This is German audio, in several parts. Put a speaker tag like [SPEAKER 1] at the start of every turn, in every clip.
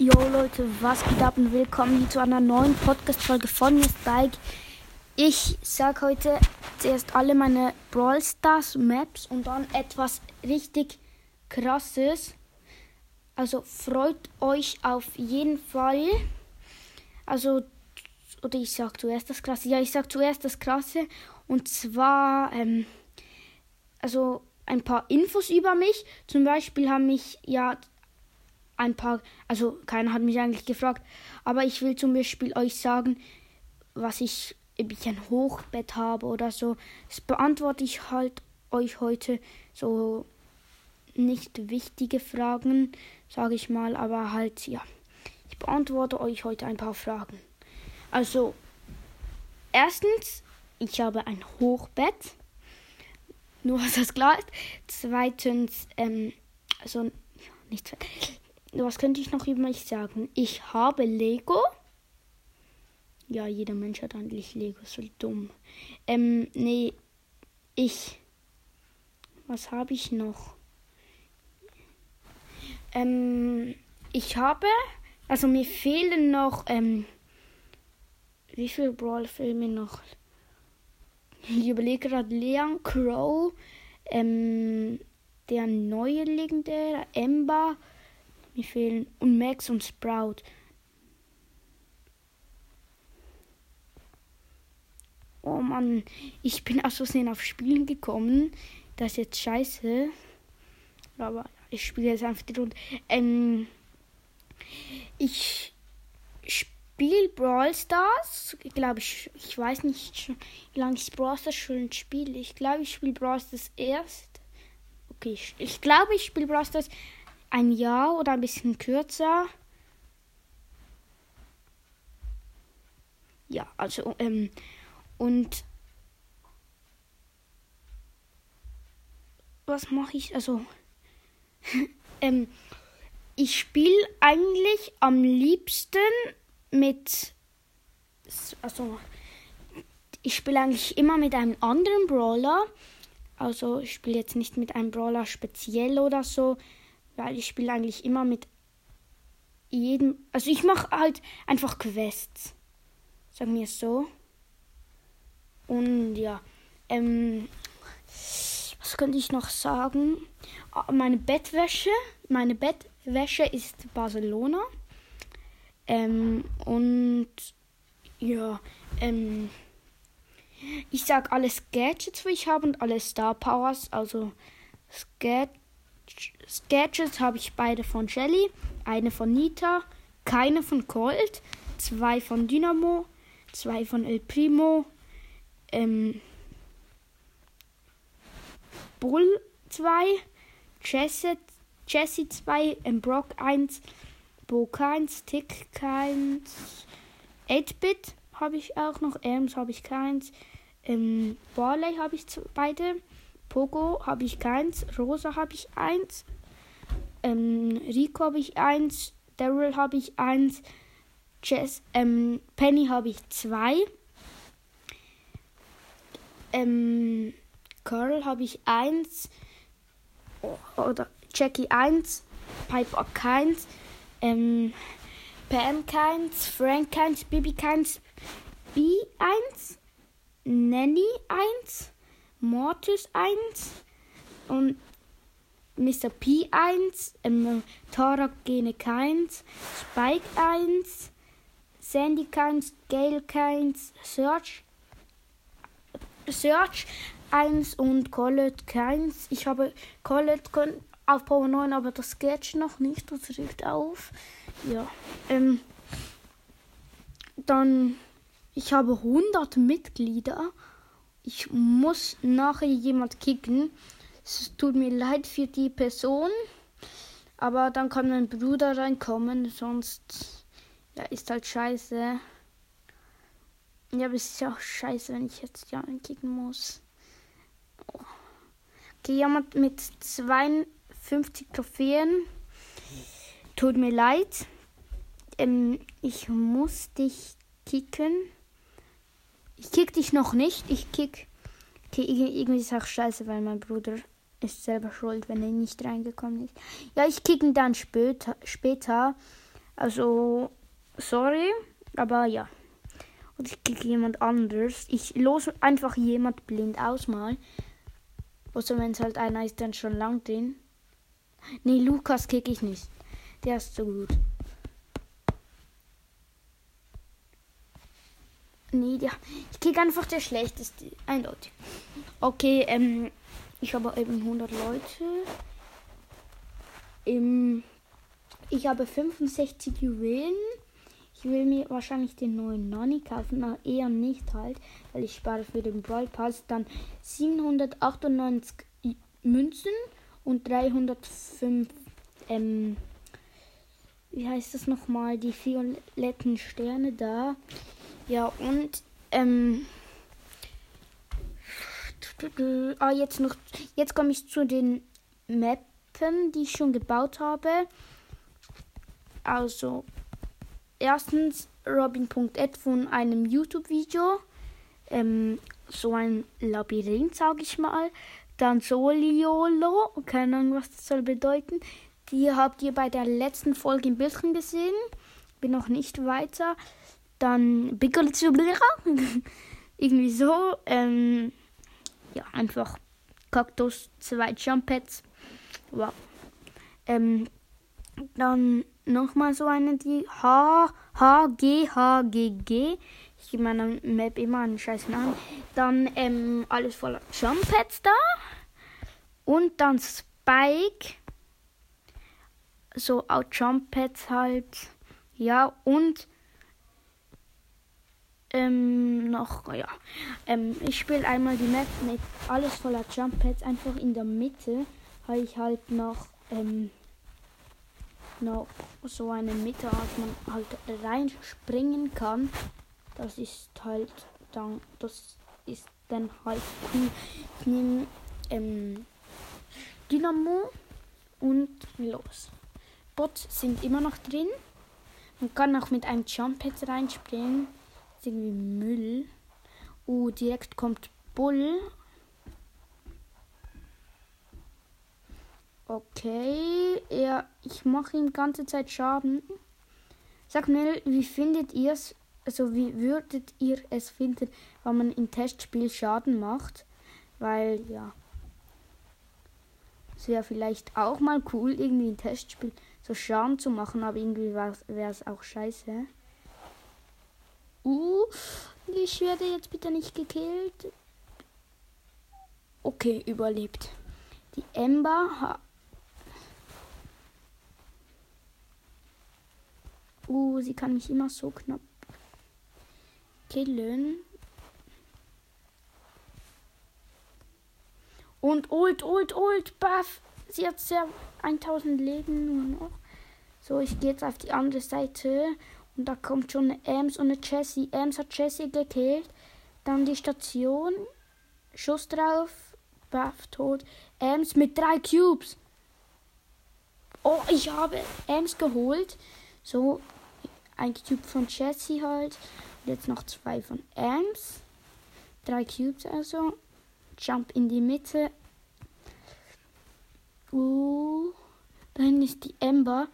[SPEAKER 1] Jo Leute, was geht ab und willkommen zu einer neuen Podcast-Folge von mir Spike. Ich sag heute zuerst alle meine Brawl Stars Maps und dann etwas richtig krasses. Also freut euch auf jeden Fall. Also, oder ich sag zuerst das Krasse. Ja, ich sag zuerst das Krasse. Und zwar, ähm, also ein paar Infos über mich. Zum Beispiel haben mich ja ein paar, also keiner hat mich eigentlich gefragt, aber ich will zum Beispiel euch sagen, was ich, ob ich ein Hochbett habe oder so. Das beantworte ich halt euch heute so nicht wichtige Fragen, sage ich mal, aber halt ja. Ich beantworte euch heute ein paar Fragen. Also, erstens, ich habe ein Hochbett. Nur, dass das klar ist. Zweitens, ähm, also, nichts was könnte ich noch über mich sagen? Ich habe Lego. Ja, jeder Mensch hat eigentlich Lego, so dumm. Ähm, nee, ich. Was habe ich noch? Ähm, ich habe. Also mir fehlen noch. Ähm, wie viele Brawl-Filme noch? Ich überlege gerade Leon Crow. Ähm, der neue legendäre Ember. Mir fehlen und Max und Sprout. Oh Mann, ich bin aus Versehen auf Spielen gekommen. Das ist jetzt scheiße. Aber ich spiele jetzt einfach die Runde. Ähm, ich spiele Brawl Stars. Ich glaube, ich, ich weiß nicht, wie lange ich Brawl Stars schon spiele. Ich glaube, ich spiele Brawl Stars erst. Okay, ich, ich glaube, ich spiele Brawl Stars ein Jahr oder ein bisschen kürzer. Ja, also, ähm, und was mache ich? Also, ähm, ich spiele eigentlich am liebsten mit, also, ich spiele eigentlich immer mit einem anderen Brawler. Also, ich spiele jetzt nicht mit einem Brawler speziell oder so weil ich spiele eigentlich immer mit jedem. Also ich mache halt einfach Quests. Sagen wir es so. Und ja. Ähm, was könnte ich noch sagen? Ah, meine Bettwäsche. Meine Bettwäsche ist Barcelona. Ähm, und ja. Ähm, ich sag alle Gadgets, die ich habe und alle Star Powers. Also Gadgets. Gadgets habe ich beide von Shelly, eine von Nita, keine von Colt, zwei von Dynamo, zwei von El Primo, ähm, Bull 2, Jesse, Jesse 2, ähm, Brock 1, Bo keins, Tick keins, 8-Bit habe ich auch noch, Elms habe ich keins, ähm, Barley habe ich beide, Pogo habe ich keins, Rosa habe ich eins, ähm, Rico habe ich eins, Daryl habe ich eins, Jess, ähm, Penny habe ich zwei, ähm, Carl habe ich eins, oder Jackie eins, Piper keins, ähm, Pam keins, Frank keins, Bibi keins, B eins, Nanny eins, Mortis 1 und Mr. P 1, ähm, Tara Gene keins, Spike 1, Sandy keins, Gale keins, Search, Search 1 und Colette keins. Ich habe Colette auf Power 9, aber das geht noch nicht, das regt auf. Ja, ähm, dann, ich habe 100 Mitglieder ich muss nachher jemand kicken. Es tut mir leid für die Person. Aber dann kann mein Bruder reinkommen, sonst ja, ist halt scheiße. Ja, aber es ist ja auch scheiße, wenn ich jetzt ja kicken muss. Okay, jemand mit 52 Trophäen. Tut mir leid. Ähm, ich muss dich kicken. Ich kick dich noch nicht. Ich kick. Okay, irgendwie ist auch scheiße, weil mein Bruder ist selber schuld, wenn er nicht reingekommen ist. Ja, ich kick ihn dann später. später. Also, sorry, aber ja. Und ich kriege jemand anders. Ich los einfach jemand blind aus mal. Außer wenn es halt einer ist, dann schon lang drin. Nee, Lukas kick ich nicht. Der ist so gut. Nee, der, ich kick einfach der schlechteste. Eindeutig. Okay, ähm, ich habe eben 100 Leute. Ähm, ich habe 65 Juwelen. Ich will mir wahrscheinlich den neuen Nani kaufen, aber eher nicht halt, weil ich spare für den Brawl Pass dann 798 Münzen und 305 ähm, wie heißt das nochmal, die violetten Sterne da. Ja, und ähm, ah, jetzt noch, jetzt komme ich zu den Mappen, die ich schon gebaut habe. Also, erstens Robin.ed von einem YouTube-Video. Ähm, so ein Labyrinth, sage ich mal. Dann Soliolo, keine Ahnung, was das soll bedeuten. Die habt ihr bei der letzten Folge im Bildschirm gesehen. Bin noch nicht weiter. Dann Bickelzublera. Irgendwie so. Ähm, ja, einfach Kaktus, zwei Jumpets. Wow. Ähm, dann nochmal so eine, die H, H, G, H, G, G. Ich gebe meiner Map immer einen scheiß Namen. Dann ähm, alles voller Jumpets da. Und dann Spike so auch Jump Pads halt. Ja, und ähm, noch, ja. Ähm, ich spiele einmal die Map mit alles voller Jump Pads. Einfach in der Mitte habe ich halt noch, ähm, noch so eine Mitte, als man halt reinspringen kann. Das ist halt dann, das ist dann halt cool. Ich nehme ähm, Dynamo und los. Bots sind immer noch drin. Man kann auch mit einem Jump Pad reinspringen. Ist irgendwie Müll. Uh, direkt kommt Bull. Okay, ja, ich mache ihm ganze Zeit Schaden. Sag mir, wie findet ihr es? Also wie würdet ihr es finden, wenn man im Testspiel Schaden macht? Weil ja, es wäre vielleicht auch mal cool, irgendwie ein Testspiel so Schaden zu machen, aber irgendwie wäre es auch scheiße. Uh, ich werde jetzt bitte nicht gekillt. Okay, überlebt. Die Ember Uh, sie kann mich immer so knapp killen. Und ult, ult, ult, buff. Sie hat sehr 1000 Leben nur noch. So, ich gehe jetzt auf die andere Seite. Und da kommt schon eine Ems und eine Jessie. Ems hat Jessie gekillt. Dann die Station. Schuss drauf. Buff tot. Ems mit drei Cubes. Oh, ich habe Ems geholt. So, ein Cube von Jessie halt. Und jetzt noch zwei von Ems. Drei Cubes also. Jump in die Mitte. Uh, dahin ist die Ember.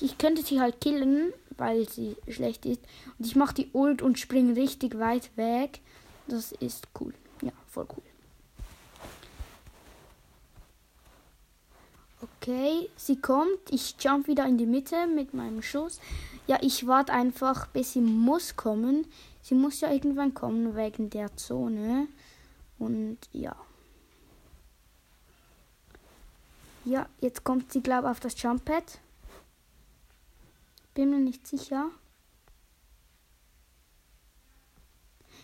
[SPEAKER 1] Ich könnte sie halt killen, weil sie schlecht ist. Und ich mache die Ult und springe richtig weit weg. Das ist cool. Ja, voll cool. Okay, sie kommt. Ich jump wieder in die Mitte mit meinem Schuss. Ja, ich warte einfach, bis sie muss kommen. Sie muss ja irgendwann kommen wegen der Zone. Und ja. Ja, jetzt kommt sie, glaube ich, auf das Jump Pad. Bin mir nicht sicher.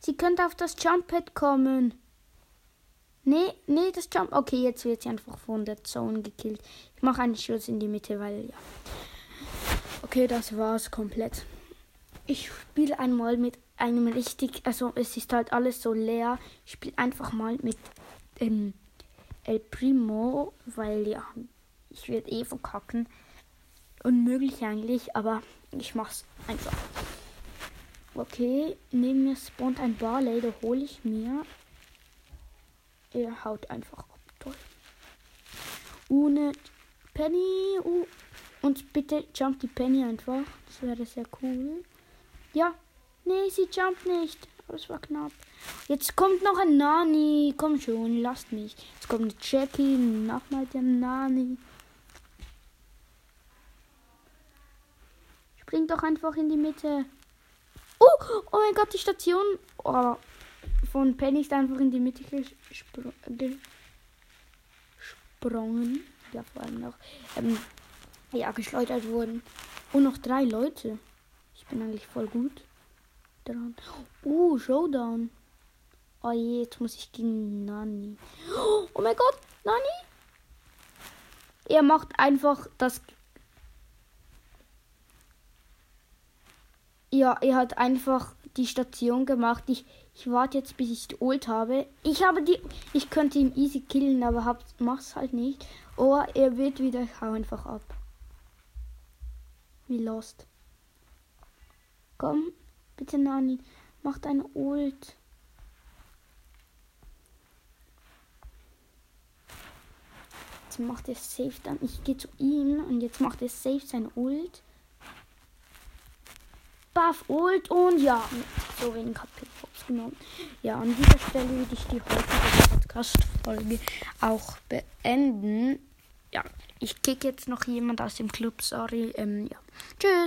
[SPEAKER 1] Sie könnte auf das Jump Pad kommen. Nee, nee, das Jump. Okay, jetzt wird sie einfach von der Zone gekillt. Ich mache einen Schuss in die Mitte, weil ja. Okay, das war's komplett. Ich spiele einmal mit einem richtig, also es ist halt alles so leer. Ich spiele einfach mal mit ähm, El Primo, weil ja, ich werde eh verkacken. Unmöglich eigentlich, aber ich mach's einfach. Okay, neben mir spawnt ein Barley, da hole ich mir. Er haut einfach ab. Toll. Ohne Penny. Uh. Und bitte jump die Penny einfach. Das wäre sehr cool. Ja. Nee, sie jumpt nicht. Aber es war knapp. Jetzt kommt noch ein Nani. Komm schon, lasst mich. Jetzt kommt Jackie. Nochmal der Nani. Spring doch einfach in die Mitte. Oh, oh mein Gott, die Station oh, von Penny ist einfach in die Mitte gespr gesprungen. Ja, vor allem noch. Ähm, ja, geschleudert wurden. Und noch drei Leute. Ich bin eigentlich voll gut dran. Oh, Showdown. Oh je, jetzt muss ich gegen Nani. Oh mein Gott, Nani? Er macht einfach das. Ja, er hat einfach die Station gemacht. Ich, ich warte jetzt, bis ich die Ult habe. Ich habe die. Ich könnte ihn easy killen, aber hab, mach's halt nicht. Oh, er wird wieder. Ich hau einfach ab. Wie lost. Komm, bitte Nani. Mach deine Ult. Jetzt macht er safe dann. Ich gehe zu ihm und jetzt macht er safe sein Ult. Buff Ult und ja, so wenig HP genommen. Ja, an dieser Stelle würde ich die heutige Podcast-Folge auch beenden. Ja, ich kick jetzt noch jemand aus dem Club, sorry. Ähm, ja. Tschüss.